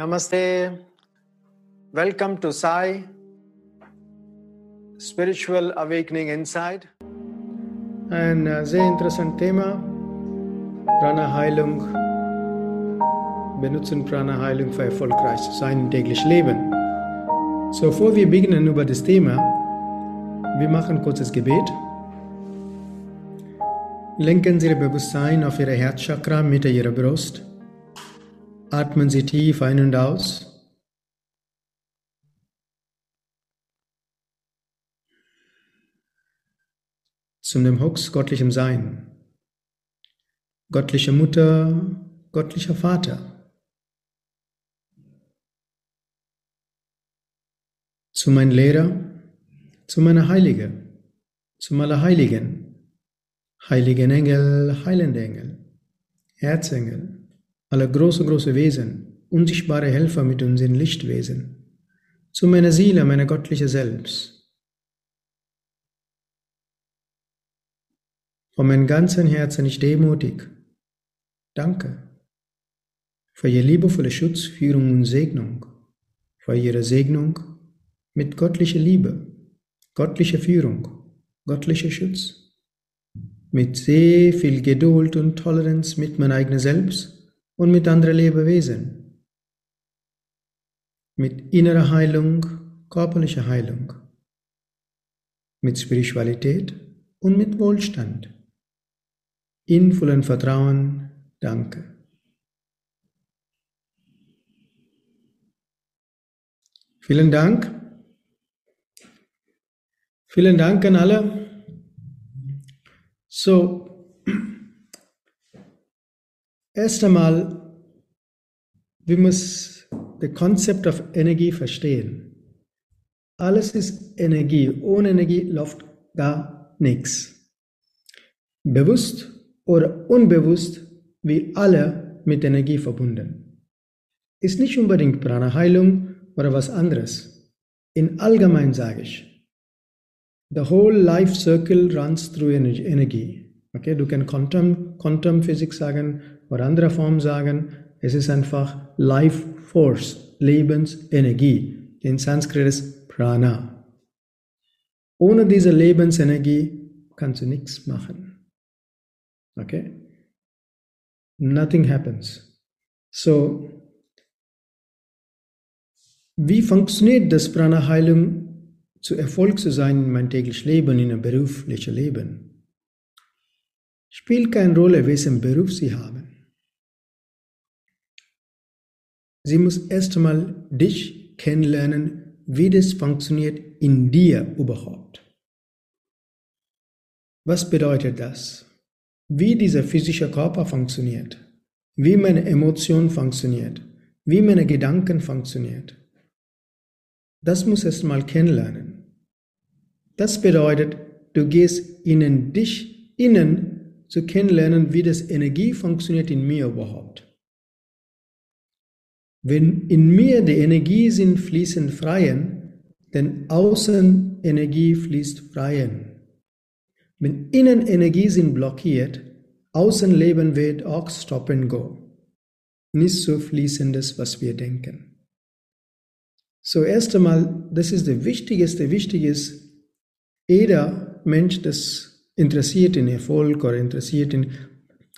Namaste. Welcome to Sai Spiritual Awakening Inside. Ein äh, sehr interessantes Thema. Prana-Heilung. Benutzen Prana-Heilung für erfolgreich zu sein im täglichen Leben. So, bevor wir beginnen über das Thema, wir machen ein kurzes Gebet. Lenken Sie Ihr Bewusstsein auf Ihre Herzchakra Mitte Ihrer Brust. Atmen Sie tief ein und aus. Zum dem Hux göttlichem Sein. Göttliche Mutter, göttlicher Vater. Zu meinem Lehrer, zu meiner Heilige, zu meiner Heiligen, heiligen Engel, heilende Engel, Erzengel, alle große, große Wesen, unsichtbare Helfer mit uns in Lichtwesen, zu meiner Seele, meiner göttliche Selbst. Von meinem ganzen Herzen ich demutig. Danke für Ihre liebevolle Schutz, Führung und Segnung, für Ihre Segnung mit göttlicher Liebe, göttlicher Führung, göttlicher Schutz, mit sehr viel Geduld und Toleranz mit meinem eigenen Selbst und mit anderen Lebewesen. Mit innerer Heilung, körperlicher Heilung. Mit Spiritualität und mit Wohlstand. In vollem Vertrauen, danke. Vielen Dank. Vielen Dank an alle. So, Erst einmal, wir müssen das Konzept of Energie verstehen. Alles ist Energie. Ohne Energie läuft gar nichts. Bewusst oder unbewusst, wie alle mit Energie verbunden. Ist nicht unbedingt Prana-Heilung oder was anderes. In allgemein sage ich, the whole life circle runs through energy. Okay, du kannst Quantum, Quantum Physik sagen, oder andere Form sagen, es ist einfach Life Force, Lebensenergie. In Sanskrit ist Prana. Ohne diese Lebensenergie kannst du nichts machen. Okay? Nothing happens. So, wie funktioniert das Prana-Heilung zu Erfolg zu sein in meinem täglichen Leben, in einem beruflichen Leben? Spielt keine Rolle, welchen Beruf Sie haben. Sie muss erst einmal dich kennenlernen, wie das funktioniert in dir überhaupt. Was bedeutet das? Wie dieser physische Körper funktioniert, wie meine Emotion funktioniert, wie meine Gedanken funktioniert. Das muss erst mal kennenlernen. Das bedeutet, du gehst in dich innen zu kennenlernen, wie das Energie funktioniert in mir überhaupt. Wenn in mir die Energie sind fließen freien, denn außen Energie fließt freien. Wenn innen Energie sind blockiert, außen Leben wird auch stop and go. Nicht so fließendes, was wir denken. So erst einmal, das ist der wichtigste, wichtiges, jeder Mensch, das interessiert in Erfolg oder interessiert in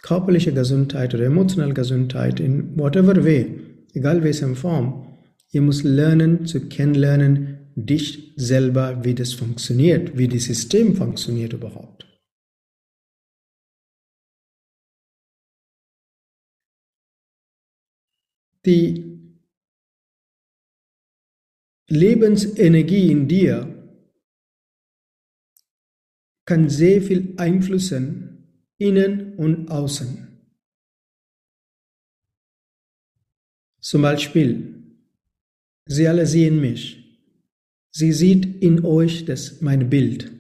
körperlicher Gesundheit oder emotionaler Gesundheit, in whatever way, egal welcher Form, ihr müsst lernen zu kennenlernen, dich selber, wie das funktioniert, wie das System funktioniert überhaupt. Die Lebensenergie in dir kann sehr viel einflussen, innen und außen. Zum Beispiel, Sie alle sehen mich. Sie sieht in euch das mein Bild.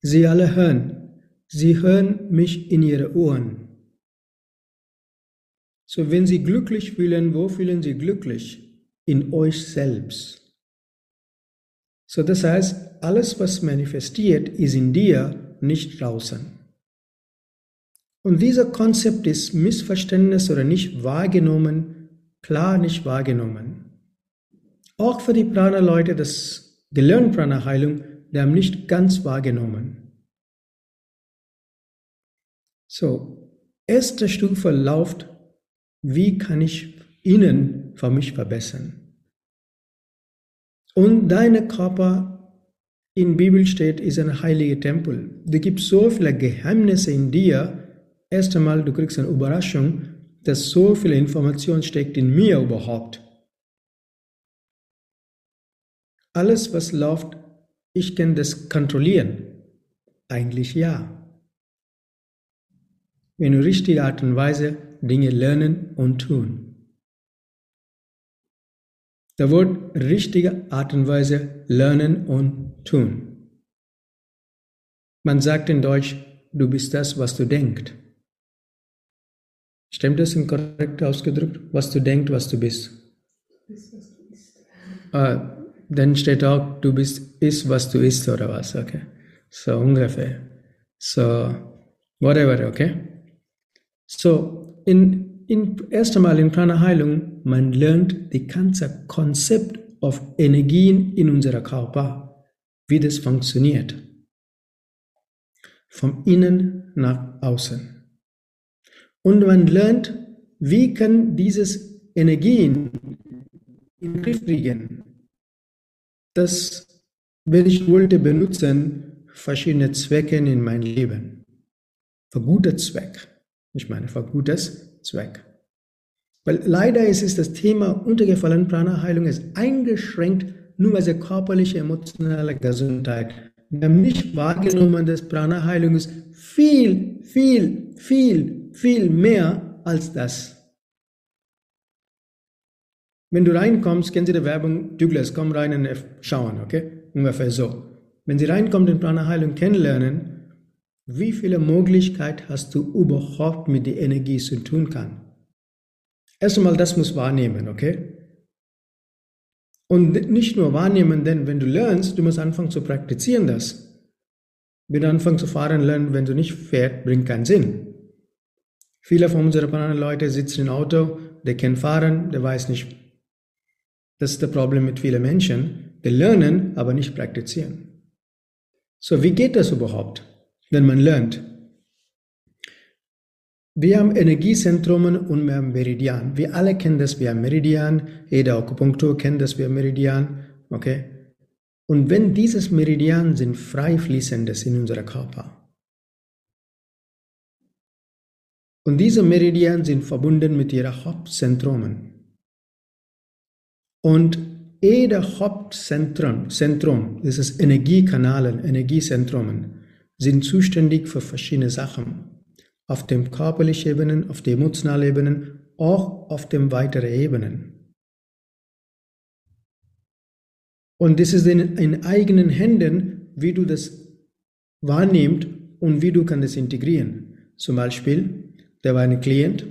Sie alle hören. Sie hören mich in ihre Ohren. So wenn Sie glücklich fühlen, wo fühlen Sie glücklich? In euch selbst. So das heißt, alles was manifestiert, ist in dir, nicht draußen. Und dieser Konzept ist Missverständnis oder nicht wahrgenommen klar nicht wahrgenommen. Auch für die Prana-Leute, das gelernt Prana-Heilung, die haben nicht ganz wahrgenommen. So, erste Stufe läuft, wie kann ich innen für mich verbessern? Und deine Körper in Bibel steht, ist ein heiliger Tempel. Du gibt so viele Geheimnisse in dir. Erst einmal, du kriegst eine Überraschung, dass so viele Information steckt in mir überhaupt. Alles, was läuft, ich kann das kontrollieren. Eigentlich ja. In richtiger Art und Weise Dinge lernen und tun. Der Wort richtige Art und Weise lernen und tun. Man sagt in Deutsch, du bist das, was du denkst. Stimmt das in korrekt ausgedrückt? Was du denkst, was du bist. Bist, was du isst. Dann steht auch, du bist, ist, was du isst oder was, okay? So ungefähr. So, whatever, okay? So, in in, erst einmal in Prana-Heilung, man lernt das ganze Konzept auf Energien in unserer Körper, wie das funktioniert. Vom Innen nach Außen. Und man lernt, wie kann dieses Energien in den Griff kriegen. Das werde ich wollte benutzen, verschiedene Zwecke in meinem Leben. Für gute Zweck. Ich meine, für gutes Zweck. Weil leider ist es das Thema untergefallen, Prana-Heilung ist eingeschränkt nur bei der körperlichen, emotionalen Gesundheit. Wir haben nicht wahrgenommen, dass Prana-Heilung ist viel, viel, viel, viel mehr als das. Wenn du reinkommst, kennen Sie die Werbung, Douglas, komm rein und schauen, okay? Ungefähr so. Wenn Sie reinkommen und Prana-Heilung kennenlernen, wie viele Möglichkeiten hast du überhaupt mit der Energie zu tun kann? Erst einmal, das muss wahrnehmen, okay? Und nicht nur wahrnehmen, denn wenn du lernst, du musst anfangen zu praktizieren das. Wenn du anfängst zu fahren lernen, wenn du nicht fährst, bringt keinen Sinn. Viele von unseren Leuten sitzen im Auto, der kann fahren, der weiß nicht. Das ist das Problem mit vielen Menschen. Die lernen, aber nicht praktizieren. So, wie geht das überhaupt? wenn man lernt. Wir haben Energiezentren und wir haben Meridian. Wir alle kennen das, wir haben Meridian. Jeder Akupunktur kennt das, wir haben Meridian. Okay? Und wenn dieses Meridian sind frei fließendes in unserem Körper. Und diese Meridian sind verbunden mit ihren Hauptzentrumen. Und jeder Hauptzentrum, Zentrum, ist Energiekanalen, Energiezentrumen, sind zuständig für verschiedene Sachen. Auf dem körperlichen Ebenen, auf der emotionalen Ebenen, auch auf den weiteren Ebenen. Und das ist in, in eigenen Händen, wie du das wahrnimmst und wie du kannst das integrieren. Zum Beispiel, da war ein Klient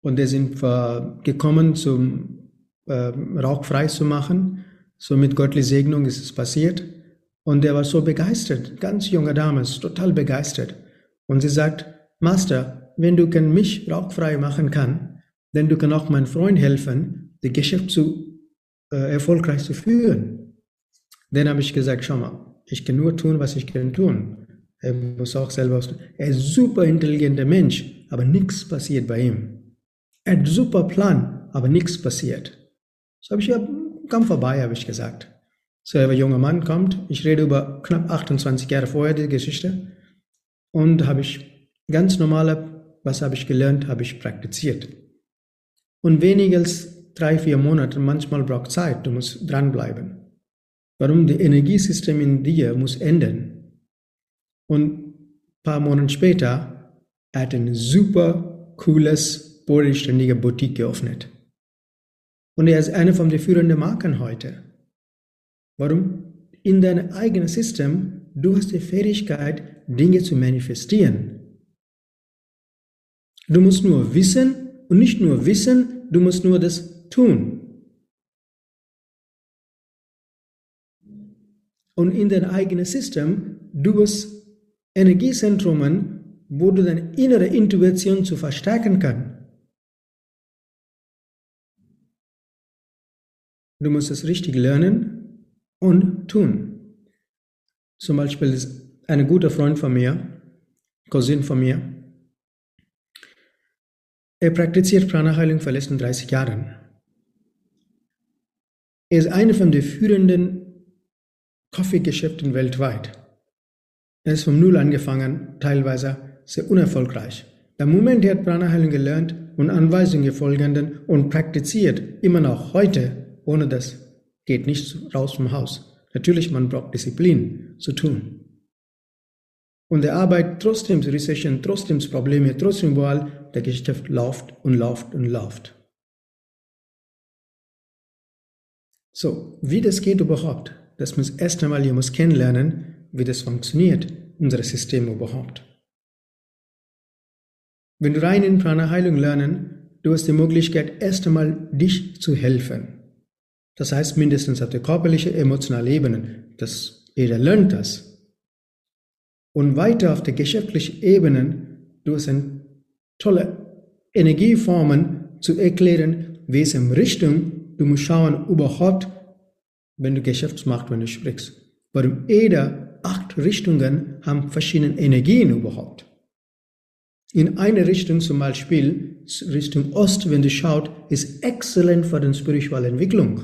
und der sind gekommen, zum äh, Rauch frei zu machen. So mit göttlicher Segnung ist es passiert. Und er war so begeistert, ganz junge Dame, total begeistert. Und sie sagt, Master, wenn du kann mich rauchfrei machen kann, dann du kann auch meinem Freund helfen, das Geschäft zu äh, erfolgreich zu führen. Dann habe ich gesagt, schau mal, ich kann nur tun, was ich kann tun. Er muss auch selber tun. Er ist ein super intelligenter Mensch, aber nichts passiert bei ihm. Er hat einen super Plan, aber nichts passiert. So habe ich ja, komm vorbei, habe ich gesagt. So, ein junger Mann kommt, ich rede über knapp 28 Jahre vorher die Geschichte und habe ich ganz normale, was habe ich gelernt, habe ich praktiziert. Und weniger als drei, vier Monate, manchmal braucht Zeit, du musst dranbleiben. Warum? Das Energiesystem in dir muss ändern. Und ein paar Monate später er hat ein super cooles, bodenständiger Boutique geöffnet. Und er ist eine von den führenden Marken heute. Warum? In deinem eigenen System, du hast die Fähigkeit, Dinge zu manifestieren. Du musst nur wissen und nicht nur wissen, du musst nur das tun. Und in deinem eigenen System, du hast Energiezentrumen, wo du deine innere Intuition zu verstärken kannst. du musst es richtig lernen und tun. Zum Beispiel ist ein guter Freund von mir, Cousin von mir, er praktiziert Prana-Heilung vor letzten 30 Jahren. Er ist einer von den führenden Kaffeegeschäften weltweit. Er ist vom Null angefangen, teilweise sehr unerfolgreich. Der Moment, er hat Prana-Heilung gelernt und Anweisungen folgenden und praktiziert, immer noch heute, ohne das geht nicht raus vom Haus. Natürlich, man braucht Disziplin zu tun. Und er arbeitet trotzdem Recession, trotzdem Probleme, trotzdem überall, der Geschäft läuft und läuft und läuft. So, wie das geht überhaupt, das muss erst einmal, ihr muss kennenlernen, wie das funktioniert, unser System überhaupt. Wenn du rein in Prana-Heilung lernen, du hast die Möglichkeit, erst einmal dich zu helfen. Das heißt mindestens auf der körperlichen, emotionalen Ebene. Das, jeder lernt das. Und weiter auf der geschäftlichen Ebene, du hast eine tolle Energieformen zu erklären, welche Richtung du musst schauen überhaupt, wenn du Geschäft machst, wenn du sprichst. Warum jeder acht Richtungen haben verschiedene Energien überhaupt. In eine Richtung zum Beispiel, Richtung Ost, wenn du schaut, ist exzellent für die spirituelle Entwicklung.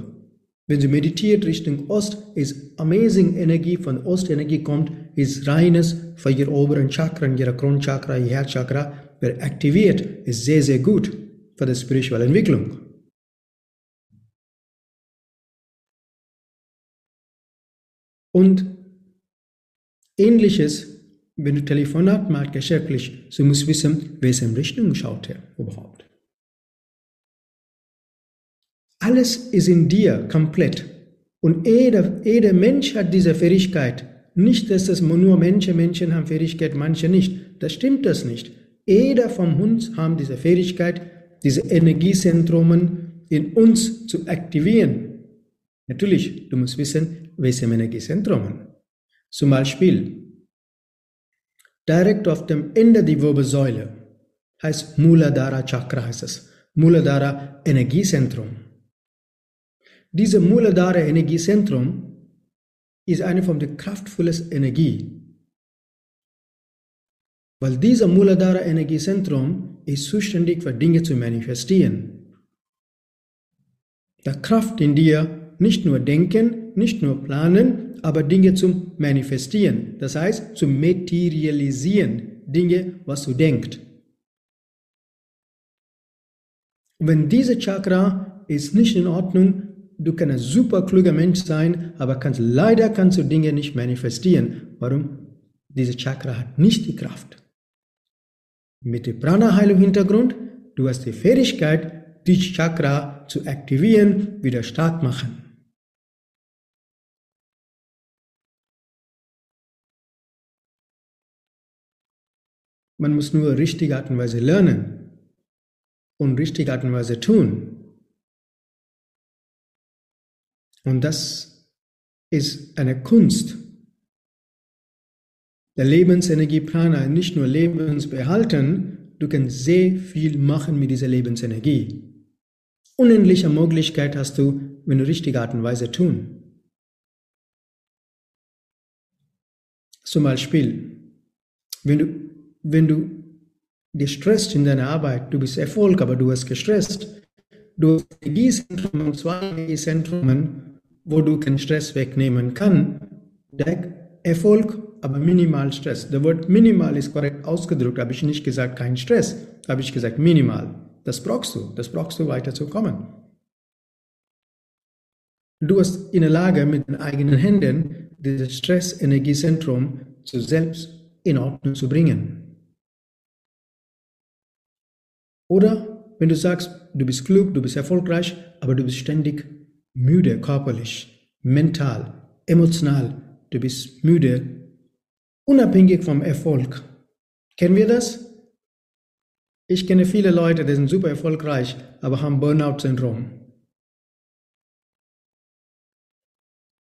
Wenn sie meditiert Richtung Ost, ist amazing Energie von Ostenergie kommt, ist reines für ihr oberen Chakra, ihre Kronchakra, ihr Herzchakra, wird aktiviert, ist sehr, sehr gut für die spirituelle Entwicklung. Und ähnliches, wenn du Telefonat machst, geschäftlich, so musst du wissen, welche Richtung schaut er überhaupt. Alles ist in dir komplett. Und jeder, jeder Mensch hat diese Fähigkeit. Nicht, dass es nur Menschen, Menschen haben Fähigkeit, manche nicht. Das stimmt das nicht. Jeder von uns hat diese Fähigkeit, diese Energiezentren in uns zu aktivieren. Natürlich, du musst wissen, welche Energiezentren. Zum Beispiel, direkt auf dem Ende der Wirbelsäule heißt Muladhara Chakra heißt es. Muladhara Energiezentrum. Diese Muladhara Energiezentrum ist eine von der kraftvollesten Energie. Weil dieser Muladhara Energiezentrum ist zuständig für Dinge zu manifestieren. Der Kraft in dir nicht nur denken, nicht nur planen, aber Dinge zum Manifestieren. Das heißt, zu materialisieren. Dinge, was du denkst. wenn diese Chakra ist nicht in Ordnung, du kannst ein super kluger Mensch sein, aber kannst, leider kannst du Dinge nicht manifestieren. Warum? Diese Chakra hat nicht die Kraft. Mit dem Prana-Heilung Hintergrund, du hast die Fähigkeit, die Chakra zu aktivieren, wieder stark machen. Man muss nur richtige Art und Weise lernen und richtige Art und Weise tun. Und das ist eine Kunst. Der Lebensenergie Prana nicht nur Lebensbehalten, du kannst sehr viel machen mit dieser Lebensenergie. Unendliche Möglichkeit hast du, wenn du richtige Art und Weise tun. Zum Beispiel, wenn du, wenn du gestresst in deiner Arbeit, du bist Erfolg, aber du hast gestresst, du hast Energiezentren, zwei Energiezentren, wo du keinen Stress wegnehmen kannst, der Erfolg, aber minimal Stress. Das Wort minimal ist korrekt ausgedrückt, habe ich nicht gesagt kein Stress, habe ich gesagt minimal. Das brauchst du, das brauchst du weiterzukommen. Du bist in der Lage, mit den eigenen Händen dieses Stress-Energiezentrum zu selbst in Ordnung zu bringen. Oder wenn du sagst, du bist klug, du bist erfolgreich, aber du bist ständig müde körperlich, mental, emotional. Du bist müde, unabhängig vom Erfolg. Kennen wir das? Ich kenne viele Leute, die sind super erfolgreich, aber haben Burnout-Syndrom.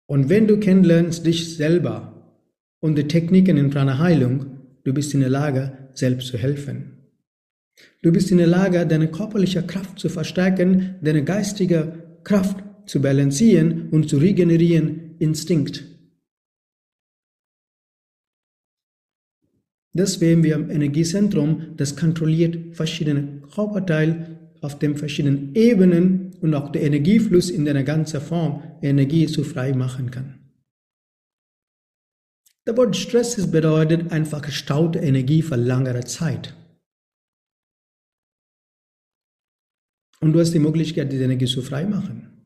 Und wenn du kennenlernst dich selber und die Techniken in Prana-Heilung, du bist in der Lage, selbst zu helfen. Du bist in der Lage, deine körperliche Kraft zu verstärken, deine geistige Kraft zu balancieren und zu regenerieren, Instinkt. Deswegen wir im Energiezentrum, das kontrolliert verschiedene Körperteile auf den verschiedenen Ebenen und auch der Energiefluss in der ganzen Form Energie zu frei machen kann. Der Wort Stress ist bedeutet einfach gestaute Energie für langere Zeit. Und du hast die Möglichkeit, diese Energie zu frei machen.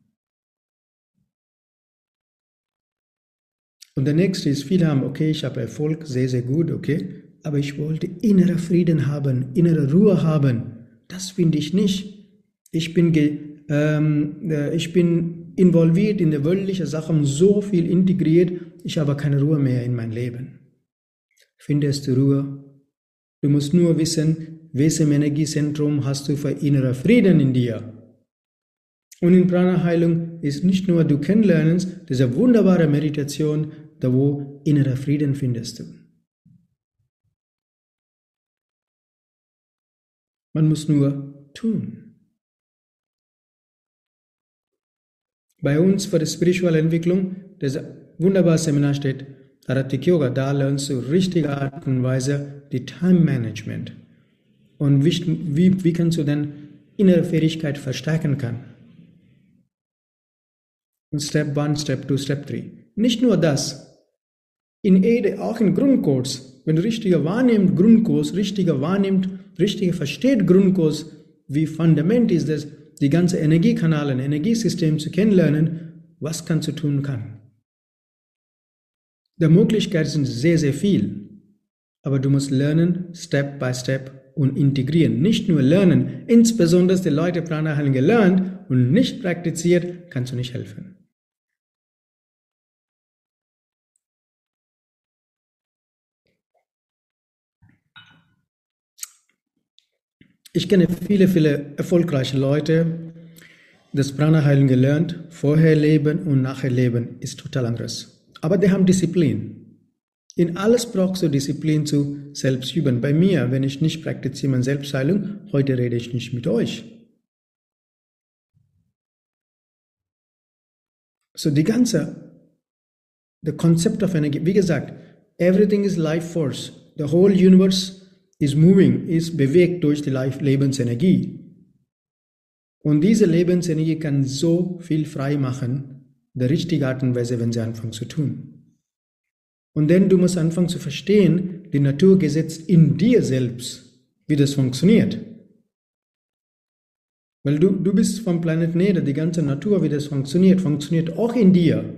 Und der nächste ist, viele haben, okay, ich habe Erfolg, sehr, sehr gut, okay, aber ich wollte innere Frieden haben, innere Ruhe haben. Das finde ich nicht. Ich bin, ähm, äh, ich bin involviert in der weltlichen Sachen, so viel integriert, ich habe keine Ruhe mehr in mein Leben. Findest du Ruhe? Du musst nur wissen, welchem Energiezentrum hast du für innerer Frieden in dir. Und in Prana-Heilung ist nicht nur du kennenlernst, diese wunderbare Meditation, da wo innerer Frieden findest du. Man muss nur tun. Bei uns für die spirituelle Entwicklung, das wunderbare Seminar steht, Aratik Yoga, da lernst du richtige Art und Weise die Time Management. Und wie, wie, wie kannst du denn innere Fähigkeit verstärken kann. Und Step 1, Step 2, Step 3. Nicht nur das. In Ede, auch in Grundkurs, wenn du richtiger wahrnimmst, Grundkurs, richtiger wahrnimmst, richtiger versteht Grundkurs, wie Fundament ist es, die ganze Energiekanäle, Energiesystem zu kennenlernen, was kannst du tun kann. Die Möglichkeiten sind sehr, sehr viel, aber du musst lernen, Step by Step und integrieren. Nicht nur lernen, insbesondere die Leute Prana haben gelernt und nicht praktiziert, kannst du nicht helfen. Ich kenne viele, viele erfolgreiche Leute, das Prana-Heilen gelernt, vorher leben und nachher leben ist total anderes. Aber die haben Disziplin. In alles brauchst du Disziplin zu selbst üben. Bei mir, wenn ich nicht praktiziere meine Selbstheilung, heute rede ich nicht mit euch. So die ganze, the concept of energy, wie gesagt, everything is life force. The whole universe ist moving, ist bewegt durch die Lebensenergie. Und diese Lebensenergie kann so viel frei machen, der richtigen Art und Weise, wenn sie anfangen zu tun. Und dann du musst anfangen zu verstehen, die Naturgesetz in dir selbst, wie das funktioniert. Weil du, du bist vom Planet Erde, die ganze Natur, wie das funktioniert, funktioniert auch in dir.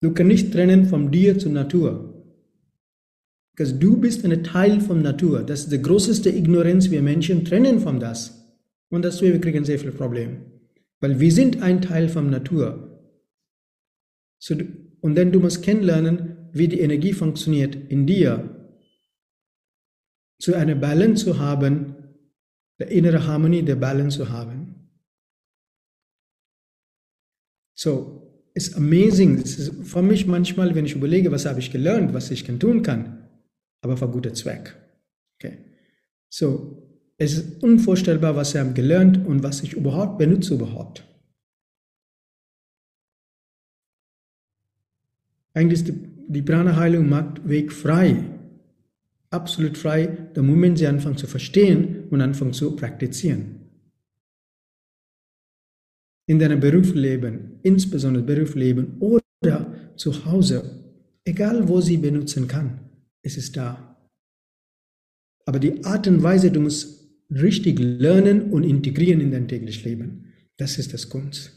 Du kannst nicht trennen von dir zur Natur. Because du bist ein Teil von Natur. Das ist die größte Ignoranz. Wir Menschen trennen von das. Und deswegen wir kriegen sehr viele Probleme. Weil wir sind ein Teil von Natur. So, und dann du musst kennenlernen, wie die Energie funktioniert in dir. Zu einer Balance zu haben, der innere Harmonie, der Balance zu haben. So, it's amazing. Es ist für mich manchmal, wenn ich überlege, was habe ich gelernt, was ich tun kann aber für guten Zweck. Okay. So, es ist unvorstellbar, was sie haben gelernt und was ich überhaupt benutze überhaupt. Eigentlich ist die, die Prana-Heilung macht Weg frei. Absolut frei, der Moment sie anfangen zu verstehen und anfangen zu praktizieren. In deinem Berufsleben, insbesondere Berufsleben oder zu Hause, egal wo sie benutzen kann es ist da. Aber die Art und Weise, du musst richtig lernen und integrieren in dein tägliches Leben. Das ist das Kunst.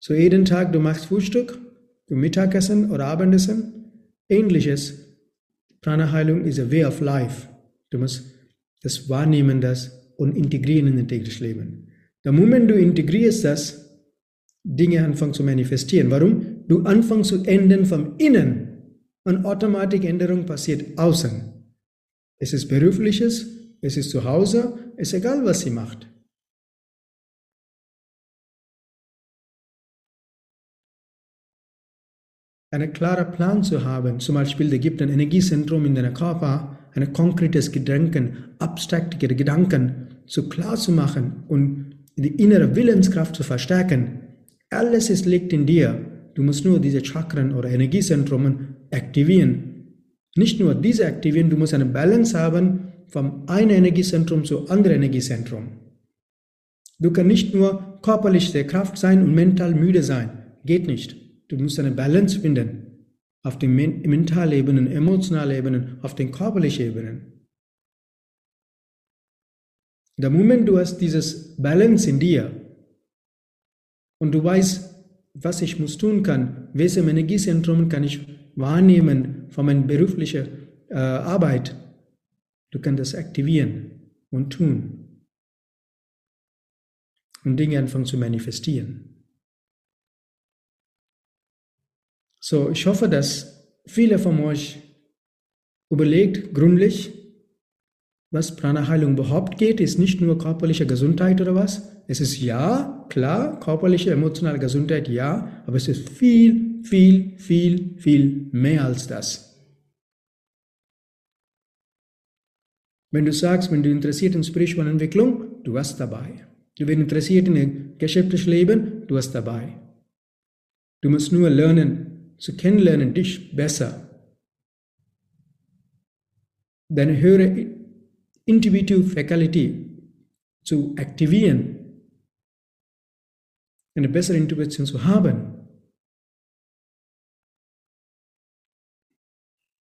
So jeden Tag, du machst Frühstück, du Mittagessen oder Abendessen, ähnliches. Prana-Heilung ist a way of life. Du musst das wahrnehmen, das und integrieren in dein tägliches Leben. Der Moment du integrierst das, Dinge anfangen zu manifestieren. Warum? Du anfängst zu ändern vom Innen und Automatikänderung passiert außen. Es ist berufliches, es ist zu Hause, es ist egal, was sie macht. Einen klaren Plan zu haben, zum Beispiel, da gibt ein Energiezentrum in deinem Körper, ein konkretes Gedanken, abstrakte Gedanken, so klar zu machen und die innere Willenskraft zu verstärken. Alles ist, liegt in dir. Du musst nur diese Chakren oder Energiezentren aktivieren. Nicht nur diese aktivieren, du musst eine Balance haben vom einen Energiezentrum zu anderen Energiezentrum. Du kannst nicht nur körperlich sehr Kraft sein und mental müde sein. Geht nicht. Du musst eine Balance finden. Auf den mentalen Ebenen, emotionalen Ebenen, auf den körperlichen Ebenen. Der Moment du hast dieses Balance in dir und du weißt, was ich muss tun kann, welche Energiezentrum kann ich wahrnehmen von meiner beruflichen äh, Arbeit, du kannst das aktivieren und tun und Dinge anfangen zu manifestieren. So, ich hoffe, dass viele von euch überlegt gründlich, was Prana-Heilung überhaupt geht, ist nicht nur körperliche Gesundheit oder was. Es ist ja, klar, körperliche, emotionale Gesundheit ja, aber es ist viel, viel, viel, viel mehr als das. Wenn du sagst, wenn du interessiert in spirituelle Entwicklung, du hast dabei. Du bist interessiert in geschäftliches Leben, du hast dabei. Du musst nur lernen, zu kennenlernen, dich besser. Deine höhere Intuitive Faculty zu aktivieren, eine bessere Intuition zu haben.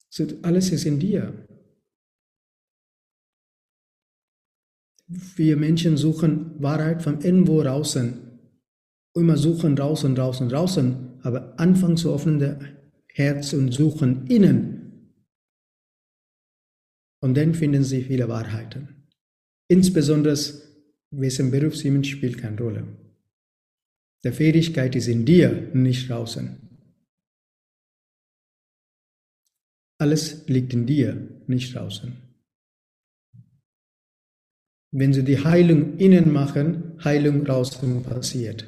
So, alles ist in dir. Wir Menschen suchen Wahrheit von irgendwo draußen. Immer suchen draußen, draußen, draußen. Aber anfangen zu öffnen der Herz und suchen innen und dann finden Sie viele Wahrheiten. Insbesondere, wessen Berufsjemand spielt keine Rolle. Die Fähigkeit ist in dir, nicht draußen. Alles liegt in dir, nicht draußen. Wenn Sie die Heilung innen machen, Heilung draußen passiert.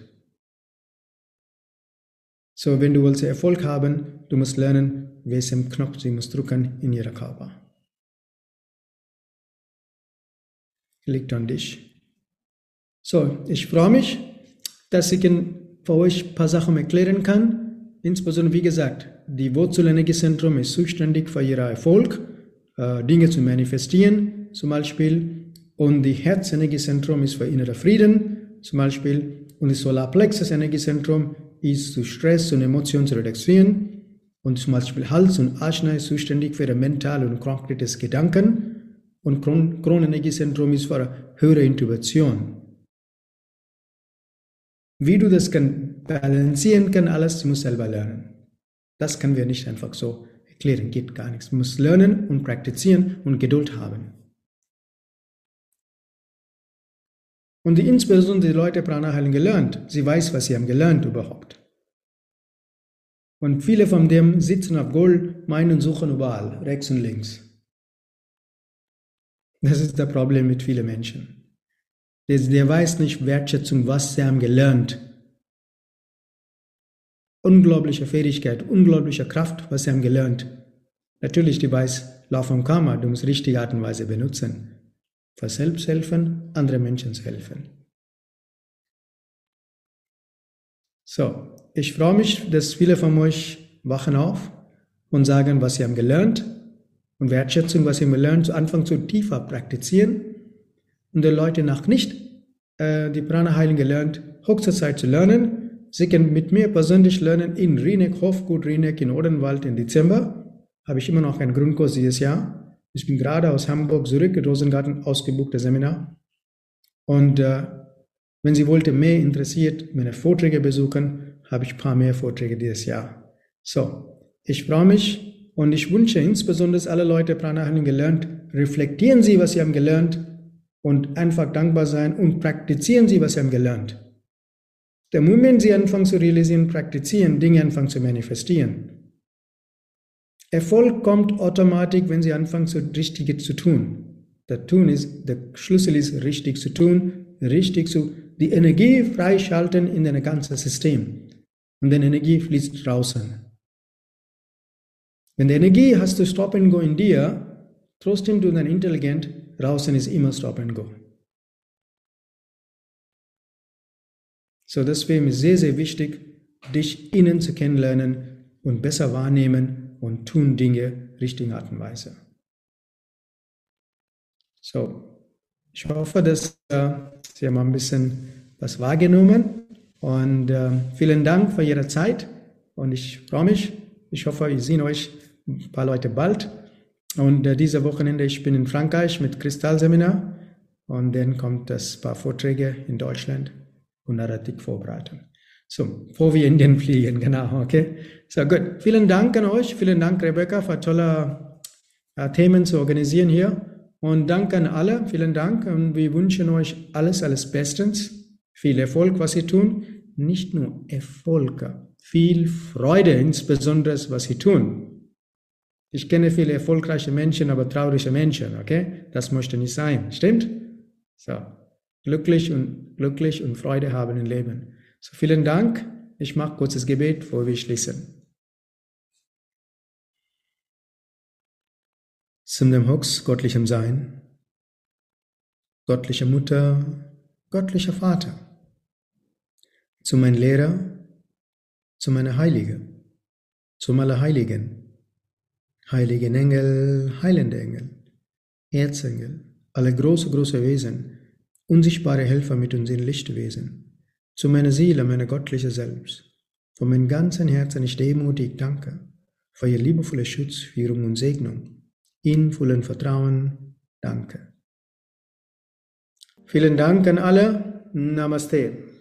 So, wenn du willst Erfolg haben, du musst lernen, welchen Knopf Sie muss drücken in Ihrem Körper. Liegt an dich. So, ich freue mich, dass ich für euch ein paar Sachen erklären kann. Insbesondere, wie gesagt, die Wurzelenergiezentrum ist zuständig für ihren Erfolg, äh, Dinge zu manifestieren, zum Beispiel. Und die Herzenergiezentrum ist für inneren Frieden, zum Beispiel. Und das Solarplexus Energiezentrum ist zu Stress und Emotionen zu reduzieren. Und zum Beispiel Hals und Ajna ist zuständig für mental und konkretes Gedanken und Kronenergiezentrum ist für höhere Intuition. Wie du das kann balancieren kann, alles, du musst selber lernen. Das können wir nicht einfach so erklären, geht gar nichts. Du musst lernen und praktizieren und Geduld haben. Und die, insbesondere die Leute Prana haben gelernt. Sie weiß, was sie haben gelernt überhaupt. Und viele von dem sitzen auf Gold, meinen suchen überall, rechts und links. Das ist das Problem mit vielen Menschen. Der, der weiß nicht Wertschätzung, was sie haben gelernt. Unglaubliche Fähigkeit, unglaubliche Kraft, was sie haben gelernt. Natürlich, die weiß Lauf vom Karma, du musst richtige Art und Weise benutzen. Für selbst helfen, andere Menschen helfen. So, ich freue mich, dass viele von euch wachen auf und sagen, was sie haben gelernt und Wertschätzung, was wir lernen, zu Anfang zu tiefer praktizieren und die Leute nach nicht äh, die Prana-Heilung gelernt, höchste Zeit zu lernen. Sie können mit mir persönlich lernen in Rieneck, Hofgut Rieneck in Odenwald im Dezember. Habe ich immer noch einen Grundkurs dieses Jahr. Ich bin gerade aus Hamburg zurück in Rosengarten ausgebuchte Seminar. Und äh, wenn Sie wollte mehr interessiert, meine Vorträge besuchen, habe ich ein paar mehr Vorträge dieses Jahr. So, ich freue mich und ich wünsche insbesondere alle Leute Pranayama gelernt, reflektieren Sie, was Sie haben gelernt und einfach dankbar sein und praktizieren Sie, was Sie haben gelernt. Der Moment, Sie anfangen zu realisieren, praktizieren, Dinge anfangen zu manifestieren. Erfolg kommt automatisch, wenn Sie anfangen, so Richtige zu tun. Der Tun ist, der Schlüssel ist, richtig zu tun, richtig zu, die Energie freischalten in dein ganzes System. Und die Energie fließt draußen. Wenn die Energie hast du Stop and Go in dir, trotzdem du dann intelligent, draußen ist immer Stop and Go. So deswegen ist sehr, sehr wichtig, dich innen zu kennenlernen und besser wahrnehmen und tun Dinge richtigen Art und Weise. So, ich hoffe, dass äh, Sie haben ein bisschen was wahrgenommen und äh, vielen Dank für Ihre Zeit und ich freue mich. Ich hoffe, wir sehen euch ein paar Leute bald. Und äh, diese Wochenende, ich bin in Frankreich mit Kristallseminar und dann kommt das paar Vorträge in Deutschland und Narrativ vorbereiten. So, bevor wir in den fliegen, genau, okay? So, gut. Vielen Dank an euch. Vielen Dank, Rebecca, für tolle äh, Themen zu organisieren hier. Und danke an alle. Vielen Dank. Und wir wünschen euch alles, alles Bestens. Viel Erfolg, was Sie tun. Nicht nur Erfolg, viel Freude, insbesondere was Sie tun. Ich kenne viele erfolgreiche Menschen, aber traurige Menschen, okay? Das möchte nicht sein. Stimmt? So. Glücklich und, glücklich und Freude haben im Leben. So, vielen Dank. Ich mache kurzes Gebet, bevor wir schließen. Zum dem Hux, göttlichem Sein, göttliche Mutter, göttlicher Vater, zu meinem Lehrer, zu meiner Heilige, zum Allerheiligen, heiligen Engel, heilende Engel, Erzengel, alle große, große Wesen, unsichtbare Helfer mit uns in Lichtwesen, zu meiner Seele, meiner göttliche Selbst. Von meinem ganzen Herzen ich demutig danke für Ihr liebevolle Schutz, Führung und Segnung. In vollen Vertrauen, danke. Vielen Dank an alle. Namaste.